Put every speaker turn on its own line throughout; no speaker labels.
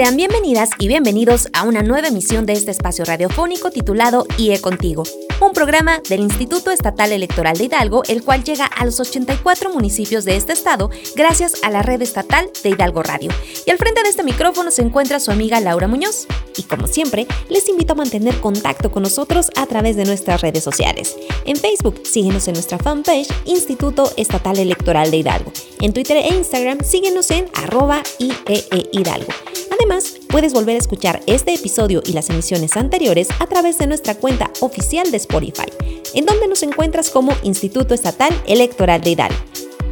Sean bienvenidas y bienvenidos a una nueva emisión de este espacio radiofónico titulado IE Contigo, un programa del Instituto Estatal Electoral de Hidalgo, el cual llega a los 84 municipios de este estado gracias a la red estatal de Hidalgo Radio. Y al frente de este micrófono se encuentra su amiga Laura Muñoz. Y como siempre, les invito a mantener contacto con nosotros a través de nuestras redes sociales. En Facebook, síguenos en nuestra fanpage Instituto Estatal Electoral de Hidalgo. En Twitter e Instagram, síguenos en arroba IEE Hidalgo. Además, puedes volver a escuchar este episodio y las emisiones anteriores a través de nuestra cuenta oficial de Spotify, en donde nos encuentras como Instituto Estatal Electoral de Hidalgo.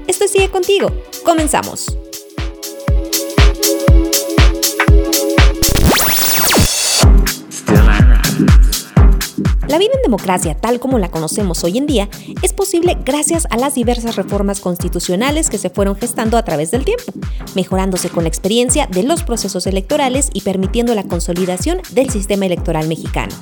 Esto sigue contigo. Comenzamos. La vida en democracia, tal como la conocemos hoy en día, es posible gracias a las diversas reformas constitucionales que se fueron gestando a través del tiempo, mejorándose con la experiencia de los procesos electorales y permitiendo la consolidación del sistema electoral mexicano.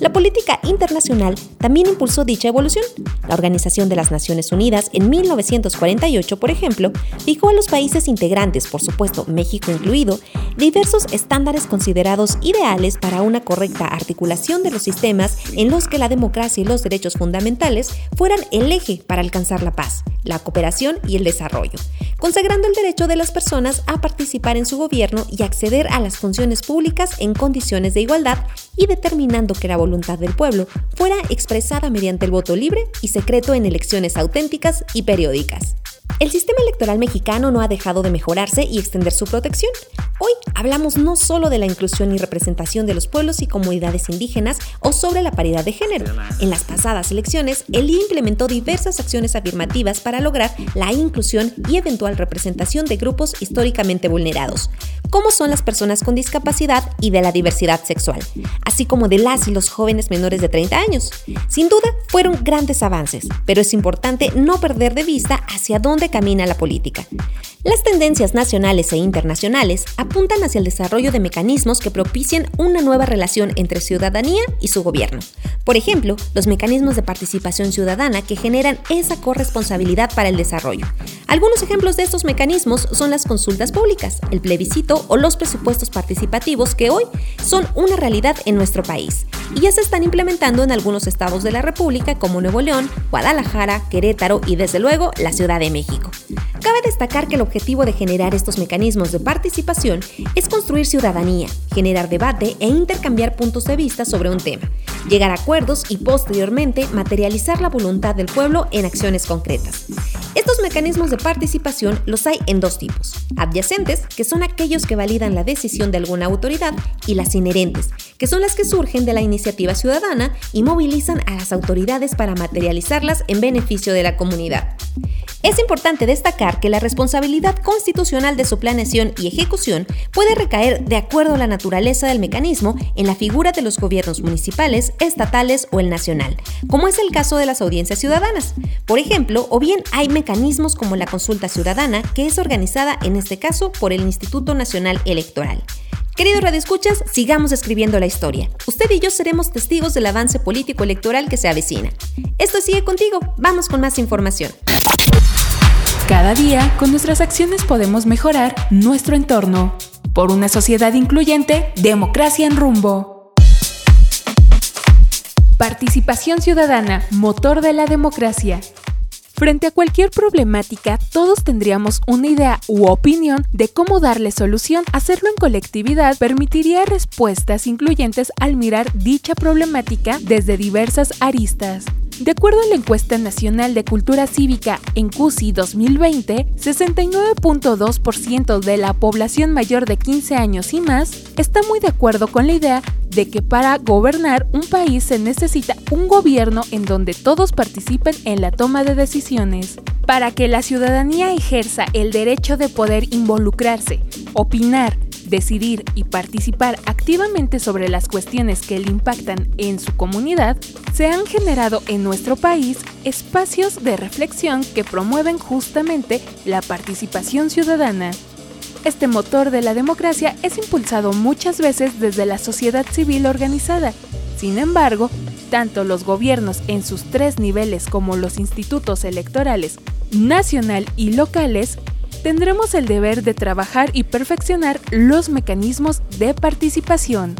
La política internacional también impulsó dicha evolución. La Organización de las Naciones Unidas en 1948, por ejemplo, fijó a los países integrantes, por supuesto México incluido, diversos estándares considerados ideales para una correcta articulación de los sistemas en los que la democracia y los derechos fundamentales fueran el eje para alcanzar la paz, la cooperación y el desarrollo, consagrando el derecho de las personas a participar en su gobierno y acceder a las funciones públicas en condiciones de igualdad y determinando que la voluntad del pueblo fuera expresada mediante el voto libre y secreto en elecciones auténticas y periódicas. El sistema electoral mexicano no ha dejado de mejorarse y extender su protección. Hoy hablamos no solo de la inclusión y representación de los pueblos y comunidades indígenas o sobre la paridad de género. En las pasadas elecciones, el IE implementó diversas acciones afirmativas para lograr la inclusión y eventual representación de grupos históricamente vulnerados, como son las personas con discapacidad y de la diversidad sexual, así como de las y los jóvenes menores de 30 años. Sin duda, fueron grandes avances, pero es importante no perder de vista hacia dónde camina la política. Las tendencias nacionales e internacionales apuntan hacia el desarrollo de mecanismos que propicien una nueva relación entre ciudadanía y su gobierno. Por ejemplo, los mecanismos de participación ciudadana que generan esa corresponsabilidad para el desarrollo. Algunos ejemplos de estos mecanismos son las consultas públicas, el plebiscito o los presupuestos participativos que hoy son una realidad en nuestro país y ya se están implementando en algunos estados de la República como Nuevo León, Guadalajara, Querétaro y desde luego la Ciudad de México. Cabe destacar que el objetivo de generar estos mecanismos de participación es construir ciudadanía, generar debate e intercambiar puntos de vista sobre un tema, llegar a acuerdos y posteriormente materializar la voluntad del pueblo en acciones concretas. Estos mecanismos de participación los hay en dos tipos, adyacentes, que son aquellos que validan la decisión de alguna autoridad, y las inherentes, que son las que surgen de la iniciativa ciudadana y movilizan a las autoridades para materializarlas en beneficio de la comunidad. Es importante destacar que la responsabilidad constitucional de su planeación y ejecución puede recaer, de acuerdo a la naturaleza del mecanismo, en la figura de los gobiernos municipales, estatales o el nacional, como es el caso de las audiencias ciudadanas. Por ejemplo, o bien hay mecanismos como la consulta ciudadana, que es organizada en este caso por el Instituto Nacional Electoral. Queridos radioescuchas, sigamos escribiendo la historia. Usted y yo seremos testigos del avance político electoral que se avecina. Esto sigue contigo. Vamos con más información.
Cada día, con nuestras acciones podemos mejorar nuestro entorno. Por una sociedad incluyente, democracia en rumbo. Participación ciudadana, motor de la democracia. Frente a cualquier problemática, todos tendríamos una idea u opinión de cómo darle solución. Hacerlo en colectividad permitiría respuestas incluyentes al mirar dicha problemática desde diversas aristas. De acuerdo a la encuesta nacional de cultura cívica en CUSI 2020, 69.2% de la población mayor de 15 años y más está muy de acuerdo con la idea de que para gobernar un país se necesita un gobierno en donde todos participen en la toma de decisiones. Para que la ciudadanía ejerza el derecho de poder involucrarse, opinar, decidir y participar activamente sobre las cuestiones que le impactan en su comunidad, se han generado en nuestro país espacios de reflexión que promueven justamente la participación ciudadana. Este motor de la democracia es impulsado muchas veces desde la sociedad civil organizada. Sin embargo, tanto los gobiernos en sus tres niveles como los institutos electorales, nacional y locales, tendremos el deber de trabajar y perfeccionar los mecanismos de participación.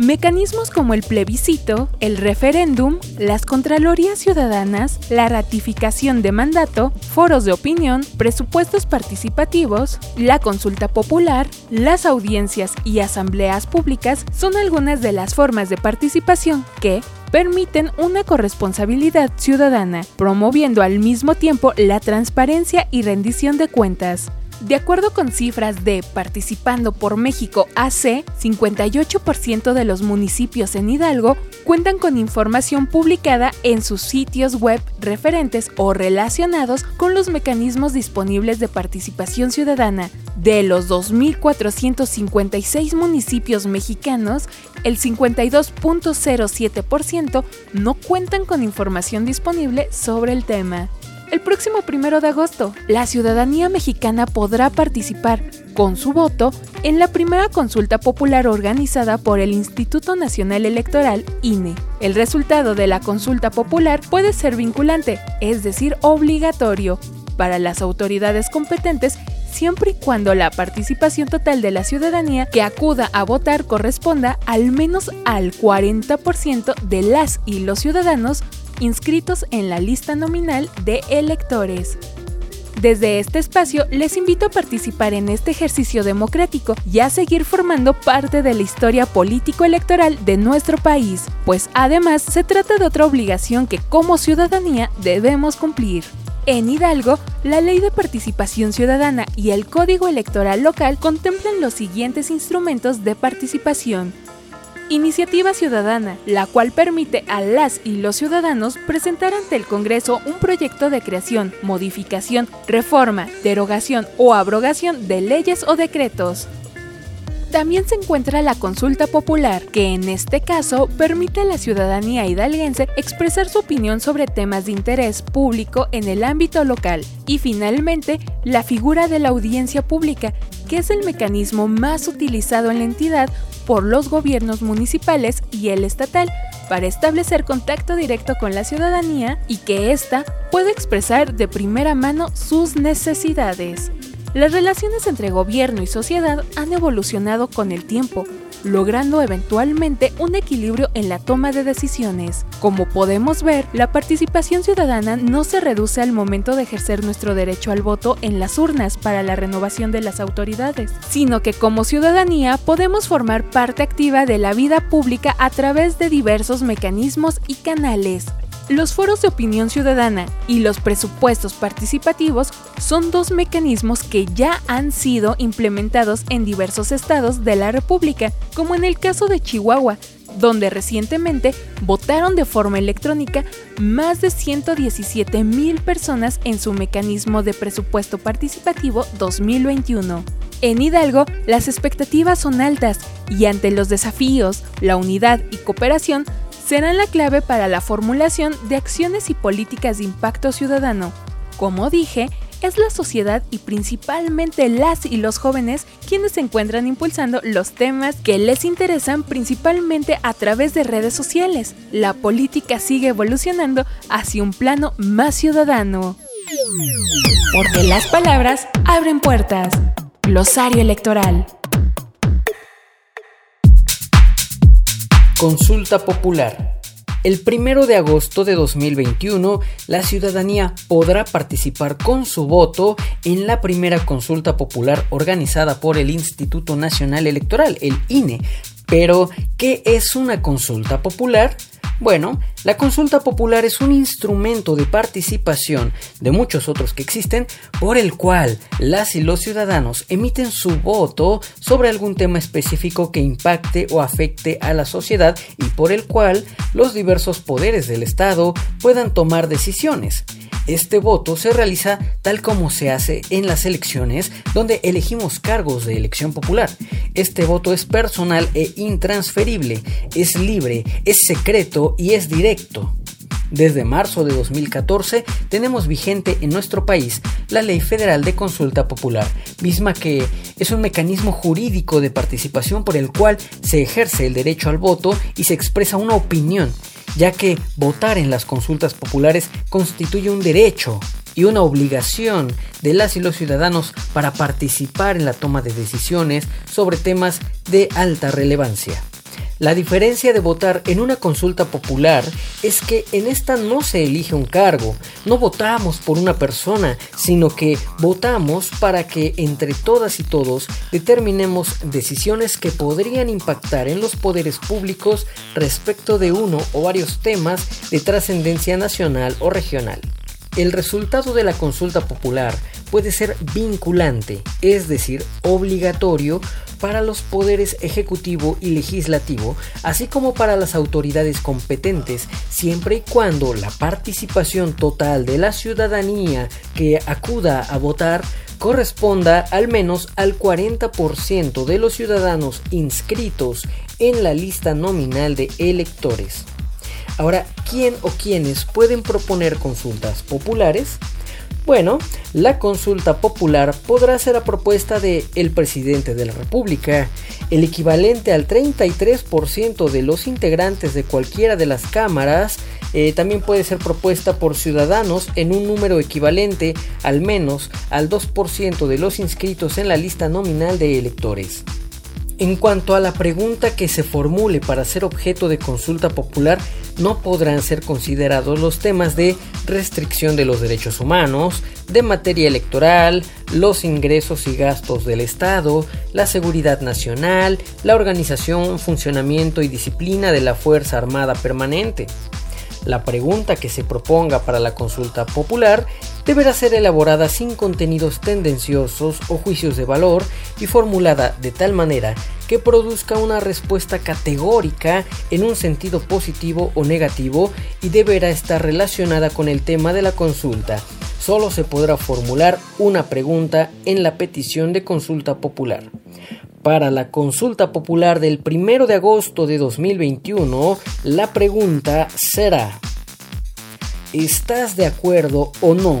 Mecanismos como el plebiscito, el referéndum, las contralorías ciudadanas, la ratificación de mandato, foros de opinión, presupuestos participativos, la consulta popular, las audiencias y asambleas públicas son algunas de las formas de participación que, permiten una corresponsabilidad ciudadana, promoviendo al mismo tiempo la transparencia y rendición de cuentas. De acuerdo con cifras de Participando por México AC, 58% de los municipios en Hidalgo cuentan con información publicada en sus sitios web referentes o relacionados con los mecanismos disponibles de participación ciudadana. De los 2.456 municipios mexicanos, el 52.07% no cuentan con información disponible sobre el tema. El próximo primero de agosto, la ciudadanía mexicana podrá participar con su voto en la primera consulta popular organizada por el Instituto Nacional Electoral, INE. El resultado de la consulta popular puede ser vinculante, es decir, obligatorio, para las autoridades competentes siempre y cuando la participación total de la ciudadanía que acuda a votar corresponda al menos al 40% de las y los ciudadanos inscritos en la lista nominal de electores. Desde este espacio les invito a participar en este ejercicio democrático y a seguir formando parte de la historia político-electoral de nuestro país, pues además se trata de otra obligación que como ciudadanía debemos cumplir. En Hidalgo, la Ley de Participación Ciudadana y el Código Electoral Local contemplan los siguientes instrumentos de participación. Iniciativa Ciudadana, la cual permite a las y los ciudadanos presentar ante el Congreso un proyecto de creación, modificación, reforma, derogación o abrogación de leyes o decretos. También se encuentra la consulta popular, que en este caso permite a la ciudadanía hidalguense expresar su opinión sobre temas de interés público en el ámbito local. Y finalmente, la figura de la audiencia pública, que es el mecanismo más utilizado en la entidad por los gobiernos municipales y el estatal para establecer contacto directo con la ciudadanía y que ésta pueda expresar de primera mano sus necesidades. Las relaciones entre gobierno y sociedad han evolucionado con el tiempo, logrando eventualmente un equilibrio en la toma de decisiones. Como podemos ver, la participación ciudadana no se reduce al momento de ejercer nuestro derecho al voto en las urnas para la renovación de las autoridades, sino que como ciudadanía podemos formar parte activa de la vida pública a través de diversos mecanismos y canales, los foros de opinión ciudadana y los presupuestos participativos son dos mecanismos que ya han sido implementados en diversos estados de la República, como en el caso de Chihuahua, donde recientemente votaron de forma electrónica más de 117 mil personas en su mecanismo de presupuesto participativo 2021. En Hidalgo, las expectativas son altas y ante los desafíos, la unidad y cooperación serán la clave para la formulación de acciones y políticas de impacto ciudadano. Como dije, es la sociedad y principalmente las y los jóvenes quienes se encuentran impulsando los temas que les interesan principalmente a través de redes sociales. La política sigue evolucionando hacia un plano más ciudadano. Porque las palabras abren puertas. Glosario electoral.
Consulta Popular. El primero de agosto de 2021, la ciudadanía podrá participar con su voto en la primera consulta popular organizada por el Instituto Nacional Electoral, el INE, Pero, ¿qué es una consulta popular? Bueno, la consulta popular es un instrumento de participación de muchos otros que existen por el cual las y los ciudadanos emiten su voto sobre algún tema específico que impacte o afecte a la sociedad y por el cual los diversos poderes del Estado puedan tomar decisiones. Este voto se realiza tal como se hace en las elecciones donde elegimos cargos de elección popular. Este voto es personal e intransferible, es libre, es secreto y es directo. Desde marzo de 2014 tenemos vigente en nuestro país la Ley Federal de Consulta Popular, misma que es un mecanismo jurídico de participación por el cual se ejerce el derecho al voto y se expresa una opinión ya que votar en las consultas populares constituye un derecho y una obligación de las y los ciudadanos para participar en la toma de decisiones sobre temas de alta relevancia. La diferencia de votar en una consulta popular es que en esta no se elige un cargo, no votamos por una persona, sino que votamos para que entre todas y todos determinemos decisiones que podrían impactar en los poderes públicos respecto de uno o varios temas de trascendencia nacional o regional. El resultado de la consulta popular puede ser vinculante, es decir, obligatorio para los poderes ejecutivo y legislativo, así como para las autoridades competentes, siempre y cuando la participación total de la ciudadanía que acuda a votar corresponda al menos al 40% de los ciudadanos inscritos en la lista nominal de electores. Ahora, ¿quién o quiénes pueden proponer consultas populares? Bueno, la consulta popular podrá ser a propuesta de el presidente de la República, el equivalente al 33% de los integrantes de cualquiera de las cámaras, eh, también puede ser propuesta por ciudadanos en un número equivalente al menos al 2% de los inscritos en la lista nominal de electores. En cuanto a la pregunta que se formule para ser objeto de consulta popular, no podrán ser considerados los temas de restricción de los derechos humanos, de materia electoral, los ingresos y gastos del Estado, la seguridad nacional, la organización, funcionamiento y disciplina de la Fuerza Armada Permanente. La pregunta que se proponga para la consulta popular deberá ser elaborada sin contenidos tendenciosos o juicios de valor y formulada de tal manera que produzca una respuesta categórica en un sentido positivo o negativo y deberá estar relacionada con el tema de la consulta. Solo se podrá formular una pregunta en la petición de consulta popular. Para la consulta popular del 1 de agosto de 2021, la pregunta será, ¿estás de acuerdo o no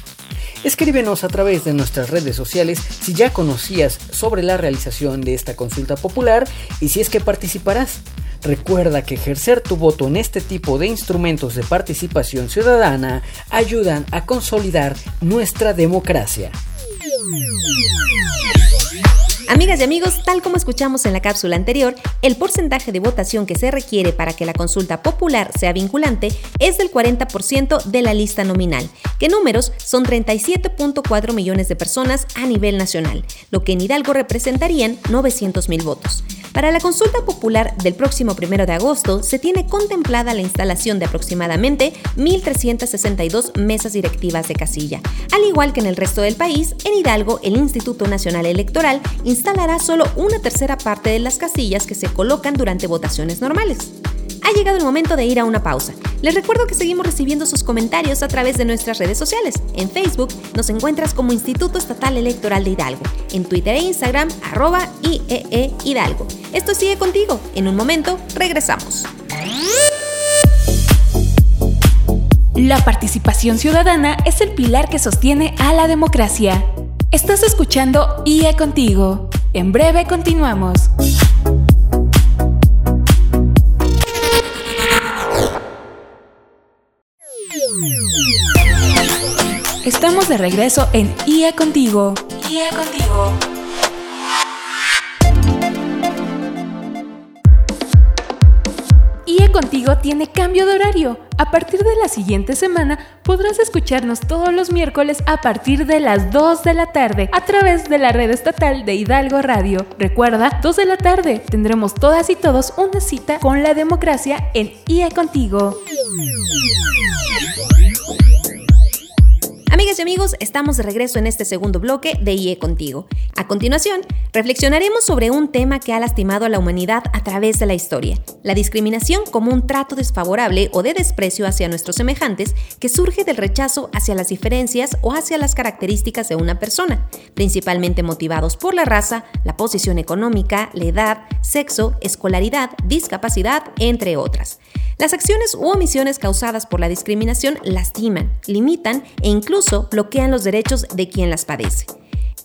Escríbenos a través de nuestras redes sociales si ya conocías sobre la realización de esta consulta popular y si es que participarás. Recuerda que ejercer tu voto en este tipo de instrumentos de participación ciudadana ayudan a consolidar nuestra democracia.
Amigas y amigos, tal como escuchamos en la cápsula anterior, el porcentaje de votación que se requiere para que la consulta popular sea vinculante es del 40% de la lista nominal, que números son 37.4 millones de personas a nivel nacional, lo que en Hidalgo representarían 900 mil votos. Para la consulta popular del próximo 1 de agosto se tiene contemplada la instalación de aproximadamente 1.362 mesas directivas de casilla. Al igual que en el resto del país, en Hidalgo el Instituto Nacional Electoral instalará solo una tercera parte de las casillas que se colocan durante votaciones normales. Ha llegado el momento de ir a una pausa. Les recuerdo que seguimos recibiendo sus comentarios a través de nuestras redes sociales. En Facebook nos encuentras como Instituto Estatal Electoral de Hidalgo. En Twitter e Instagram, arroba IEE Hidalgo. Esto sigue contigo. En un momento, regresamos.
La participación ciudadana es el pilar que sostiene a la democracia. Estás escuchando IE Contigo. En breve continuamos. Estamos de regreso en IA Contigo. IA Contigo. Contigo tiene cambio de horario. A partir de la siguiente semana podrás escucharnos todos los miércoles a partir de las 2 de la tarde a través de la red estatal de Hidalgo Radio. Recuerda, 2 de la tarde tendremos todas y todos una cita con la democracia en IA Contigo.
Amigas y amigos, estamos de regreso en este segundo bloque de IE Contigo. A continuación, reflexionaremos sobre un tema que ha lastimado a la humanidad a través de la historia, la discriminación como un trato desfavorable o de desprecio hacia nuestros semejantes que surge del rechazo hacia las diferencias o hacia las características de una persona, principalmente motivados por la raza, la posición económica, la edad, sexo, escolaridad, discapacidad, entre otras. Las acciones u omisiones causadas por la discriminación lastiman, limitan e incluso bloquean los derechos de quien las padece.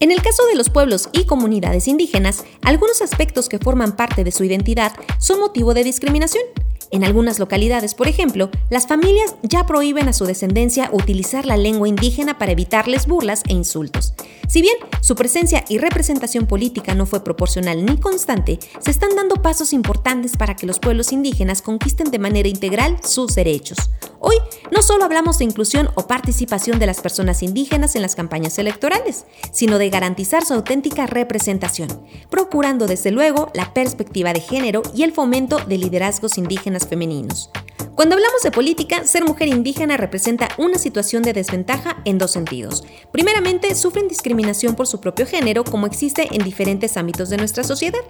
En el caso de los pueblos y comunidades indígenas, algunos aspectos que forman parte de su identidad son motivo de discriminación. En algunas localidades, por ejemplo, las familias ya prohíben a su descendencia utilizar la lengua indígena para evitarles burlas e insultos. Si bien su presencia y representación política no fue proporcional ni constante, se están dando pasos importantes para que los pueblos indígenas conquisten de manera integral sus derechos. Hoy no solo hablamos de inclusión o participación de las personas indígenas en las campañas electorales, sino de garantizar su auténtica representación, procurando desde luego la perspectiva de género y el fomento de liderazgos indígenas femeninos. Cuando hablamos de política, ser mujer indígena representa una situación de desventaja en dos sentidos. Primeramente, sufren discriminación por su propio género, como existe en diferentes ámbitos de nuestra sociedad.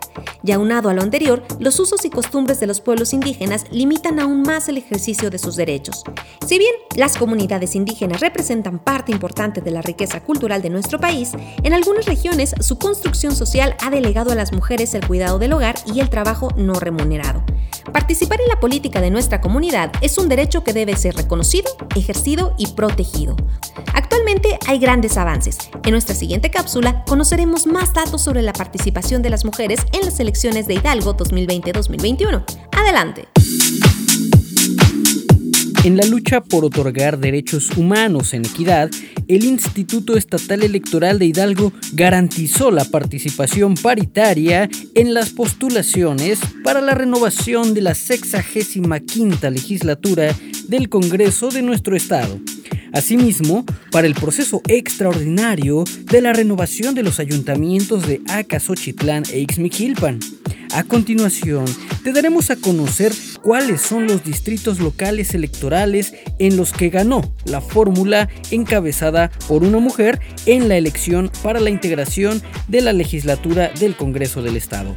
Y aunado a lo anterior, los usos y costumbres de los pueblos indígenas limitan aún más el ejercicio de sus derechos. Si bien las comunidades indígenas representan parte importante de la riqueza cultural de nuestro país, en algunas regiones su construcción social ha delegado a las mujeres el cuidado del hogar y el trabajo no remunerado. Participar en la política de nuestra comunidad es un derecho que debe ser reconocido, ejercido y protegido. Actualmente hay grandes avances. En nuestra siguiente cápsula conoceremos más datos sobre la participación de las mujeres en las elecciones de Hidalgo 2020-2021. Adelante.
En la lucha por otorgar derechos humanos en equidad, el Instituto Estatal Electoral de Hidalgo garantizó la participación paritaria en las postulaciones para la renovación de la 65 legislatura del Congreso de nuestro Estado. Asimismo, para el proceso extraordinario de la renovación de los ayuntamientos de Acasochitlán e Ixmiquilpan. A continuación, te daremos a conocer cuáles son los distritos locales electorales en los que ganó la fórmula encabezada por una mujer en la elección para la integración de la legislatura del Congreso del Estado.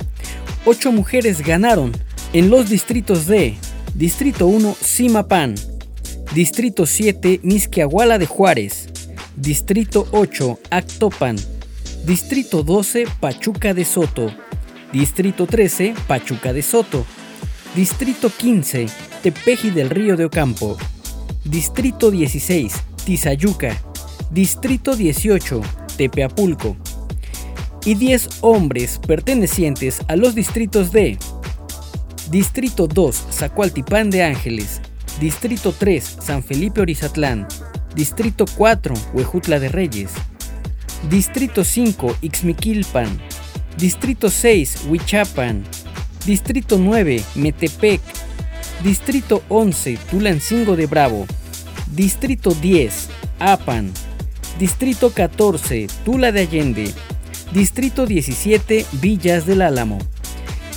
Ocho mujeres ganaron en los distritos de Distrito 1 Simapán, Distrito 7 Misquiahuala de Juárez, Distrito 8 Actopan, Distrito 12 Pachuca de Soto, Distrito 13 Pachuca de Soto, Distrito 15, Tepeji del Río de Ocampo. Distrito 16, Tizayuca. Distrito 18, Tepeapulco. Y 10 hombres pertenecientes a los distritos de Distrito 2, Zacualtipán de Ángeles. Distrito 3, San Felipe Orizatlán. Distrito 4, Huejutla de Reyes. Distrito 5, Ixmiquilpan. Distrito 6, Huichapan. Distrito 9, Metepec. Distrito 11, Tulancingo de Bravo. Distrito 10, Apan. Distrito 14, Tula de Allende. Distrito 17, Villas del Álamo.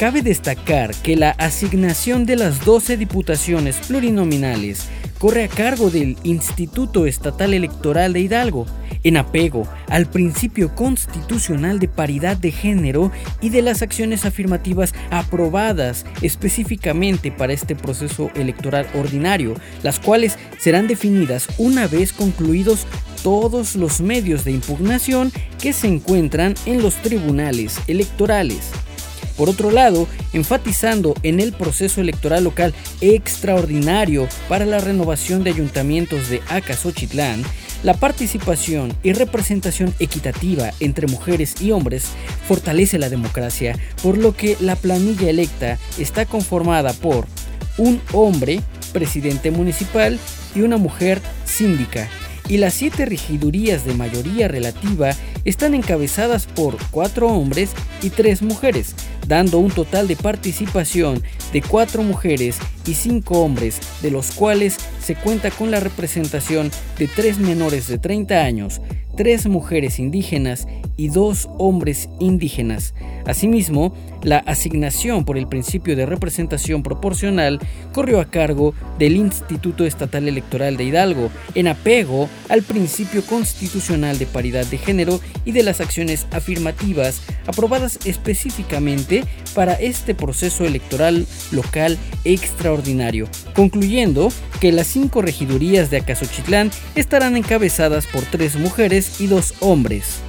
Cabe destacar que la asignación de las 12 diputaciones plurinominales corre a cargo del Instituto Estatal Electoral de Hidalgo, en apego al principio constitucional de paridad de género y de las acciones afirmativas aprobadas específicamente para este proceso electoral ordinario, las cuales serán definidas una vez concluidos todos los medios de impugnación que se encuentran en los tribunales electorales. Por otro lado, enfatizando en el proceso electoral local extraordinario para la renovación de ayuntamientos de Acasochitlán, la participación y representación equitativa entre mujeres y hombres fortalece la democracia, por lo que la planilla electa está conformada por un hombre, presidente municipal, y una mujer síndica. y las siete regidurías de mayoría relativa están encabezadas por cuatro hombres y tres mujeres, dando un total de participación de cuatro mujeres y cinco hombres, de los cuales se cuenta con la representación de tres menores de 30 años, tres mujeres indígenas y dos hombres indígenas. Asimismo, la asignación por el principio de representación proporcional corrió a cargo del Instituto Estatal Electoral de Hidalgo, en apego al principio constitucional de paridad de género y de las acciones afirmativas aprobadas específicamente para este proceso electoral local extraordinario, concluyendo que las cinco regidurías de Acasochitlán estarán encabezadas por tres mujeres y dos hombres.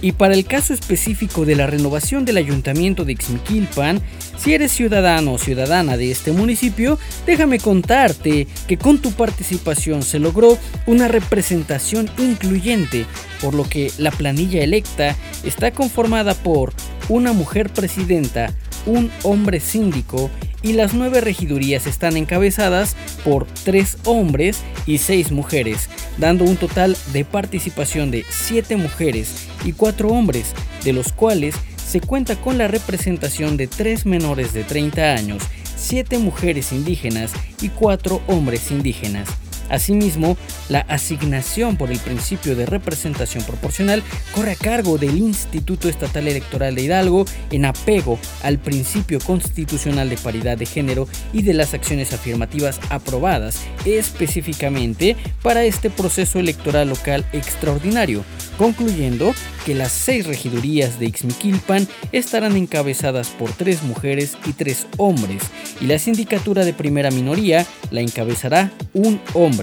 Y para el caso específico de la renovación del ayuntamiento de Ixmiquilpan, si eres ciudadano o ciudadana de este municipio, déjame contarte que con tu participación se logró una representación incluyente, por lo que la planilla electa está conformada por una mujer presidenta, un hombre síndico y las nueve regidurías están encabezadas por tres hombres y seis mujeres, dando un total de participación de siete mujeres y cuatro hombres, de los cuales se cuenta con la representación de tres menores de 30 años, siete mujeres indígenas y cuatro hombres indígenas. Asimismo, la asignación por el principio de representación proporcional corre a cargo del Instituto Estatal Electoral de Hidalgo en apego al principio constitucional de paridad de género y de las acciones afirmativas aprobadas específicamente para este proceso electoral local extraordinario, concluyendo que las seis regidurías de Ixmiquilpan estarán encabezadas por tres mujeres y tres hombres, y la sindicatura de primera minoría la encabezará un hombre.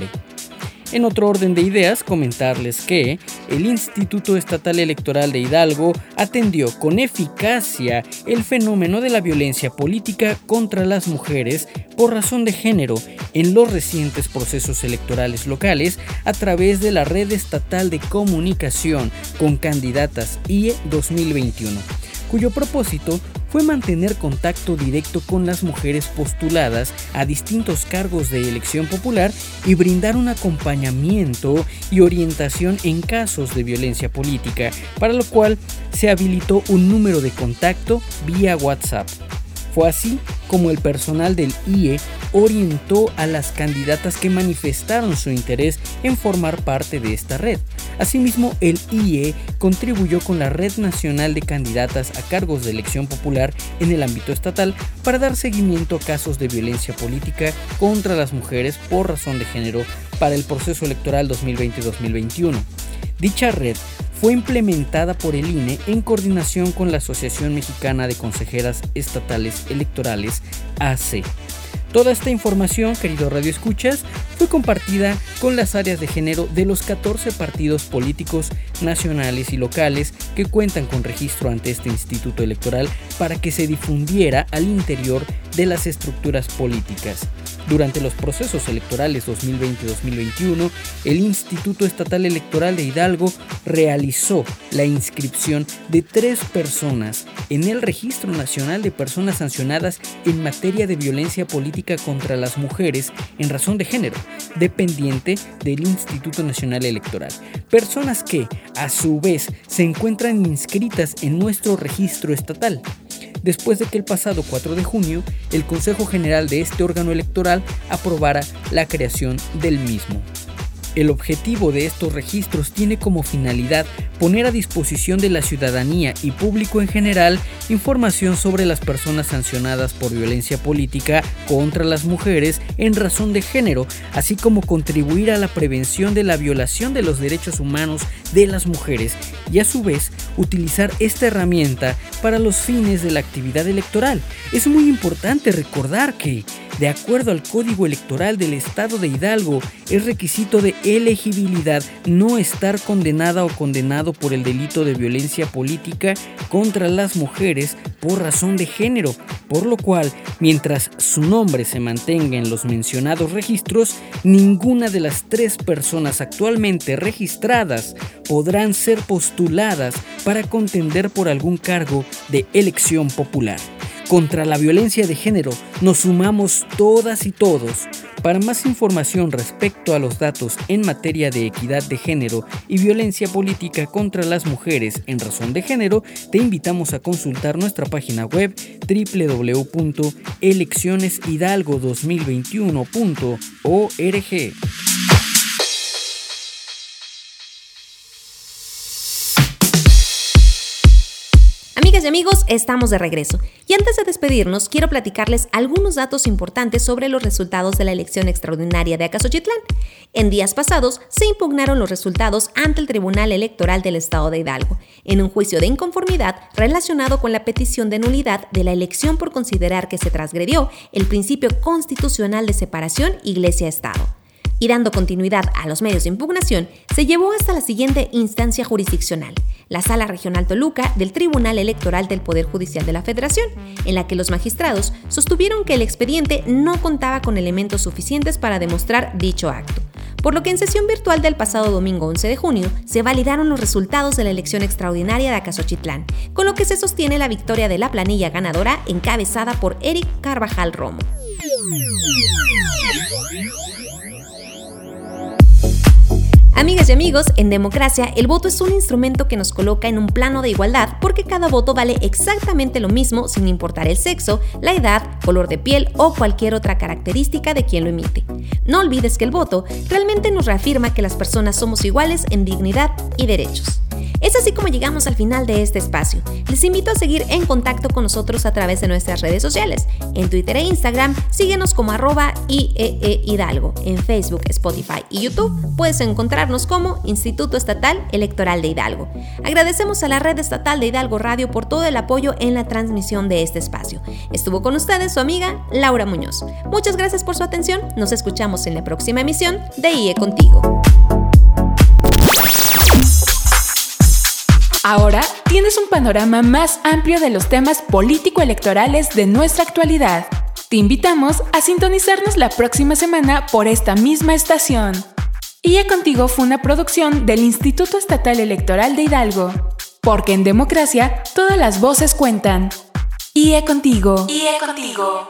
En otro orden de ideas, comentarles que el Instituto Estatal Electoral de Hidalgo atendió con eficacia el fenómeno de la violencia política contra las mujeres por razón de género en los recientes procesos electorales locales a través de la red estatal de comunicación con candidatas IE 2021, cuyo propósito fue mantener contacto directo con las mujeres postuladas a distintos cargos de elección popular y brindar un acompañamiento y orientación en casos de violencia política, para lo cual se habilitó un número de contacto vía WhatsApp. Fue así como el personal del IE orientó a las candidatas que manifestaron su interés en formar parte de esta red. Asimismo, el IE contribuyó con la Red Nacional de Candidatas a cargos de elección popular en el ámbito estatal para dar seguimiento a casos de violencia política contra las mujeres por razón de género para el proceso electoral 2020-2021. Dicha red fue implementada por el INE en coordinación con la Asociación Mexicana de Consejeras Estatales Electorales, AC. Toda esta información, querido Radio Escuchas, fue compartida con las áreas de género de los 14 partidos políticos nacionales y locales que cuentan con registro ante este instituto electoral para que se difundiera al interior de las estructuras políticas. Durante los procesos electorales 2020-2021, el Instituto Estatal Electoral de Hidalgo realizó la inscripción de tres personas en el Registro Nacional de Personas Sancionadas en materia de violencia política contra las mujeres en razón de género, dependiente del Instituto Nacional Electoral. Personas que, a su vez, se encuentran inscritas en nuestro registro estatal después de que el pasado 4 de junio el Consejo General de este órgano electoral aprobara la creación del mismo. El objetivo de estos registros tiene como finalidad poner a disposición de la ciudadanía y público en general información sobre las personas sancionadas por violencia política contra las mujeres en razón de género, así como contribuir a la prevención de la violación de los derechos humanos de las mujeres y a su vez utilizar esta herramienta para los fines de la actividad electoral. Es muy importante recordar que de acuerdo al Código Electoral del Estado de Hidalgo, es requisito de elegibilidad no estar condenada o condenado por el delito de violencia política contra las mujeres por razón de género, por lo cual, mientras su nombre se mantenga en los mencionados registros, ninguna de las tres personas actualmente registradas podrán ser postuladas para contender por algún cargo de elección popular. Contra la violencia de género nos sumamos todas y todos, Para más información respecto a los datos en materia de equidad de género y violencia política contra las mujeres en razón de género, te invitamos a consultar nuestra página web www.eleccioneshidalgo2021.org.
amigos, estamos de regreso. Y antes de despedirnos, quiero platicarles algunos datos importantes sobre los resultados de la elección extraordinaria de Acasochitlán. En días pasados se impugnaron los resultados ante el Tribunal Electoral del Estado de Hidalgo, en un juicio de inconformidad relacionado con la petición de nulidad de la elección por considerar que se transgredió el principio constitucional de separación Iglesia-Estado y dando continuidad a los medios de impugnación, se llevó hasta la siguiente instancia jurisdiccional, la Sala Regional Toluca del Tribunal Electoral del Poder Judicial de la Federación, en la que los magistrados sostuvieron que el expediente no contaba con elementos suficientes para demostrar dicho acto. Por lo que en sesión virtual del pasado domingo 11 de junio se validaron los resultados de la elección extraordinaria de Acasochitlán, con lo que se sostiene la victoria de la planilla ganadora encabezada por Eric Carvajal Romo. Amigas y amigos, en democracia el voto es un instrumento que nos coloca en un plano de igualdad porque cada voto vale exactamente lo mismo sin importar el sexo, la edad, color de piel o cualquier otra característica de quien lo emite. No olvides que el voto realmente nos reafirma que las personas somos iguales en dignidad y derechos. Es así como llegamos al final de este espacio. Les invito a seguir en contacto con nosotros a través de nuestras redes sociales. En Twitter e Instagram, síguenos como arroba IEE Hidalgo. En Facebook, Spotify y YouTube puedes como Instituto Estatal Electoral de Hidalgo. Agradecemos a la red estatal de Hidalgo Radio por todo el apoyo en la transmisión de este espacio. Estuvo con ustedes su amiga Laura Muñoz. Muchas gracias por su atención. Nos escuchamos en la próxima emisión de IE Contigo.
Ahora tienes un panorama más amplio de los temas político-electorales de nuestra actualidad. Te invitamos a sintonizarnos la próxima semana por esta misma estación. IE Contigo fue una producción del Instituto Estatal Electoral de Hidalgo. Porque en democracia todas las voces cuentan. IE Contigo. IE Contigo.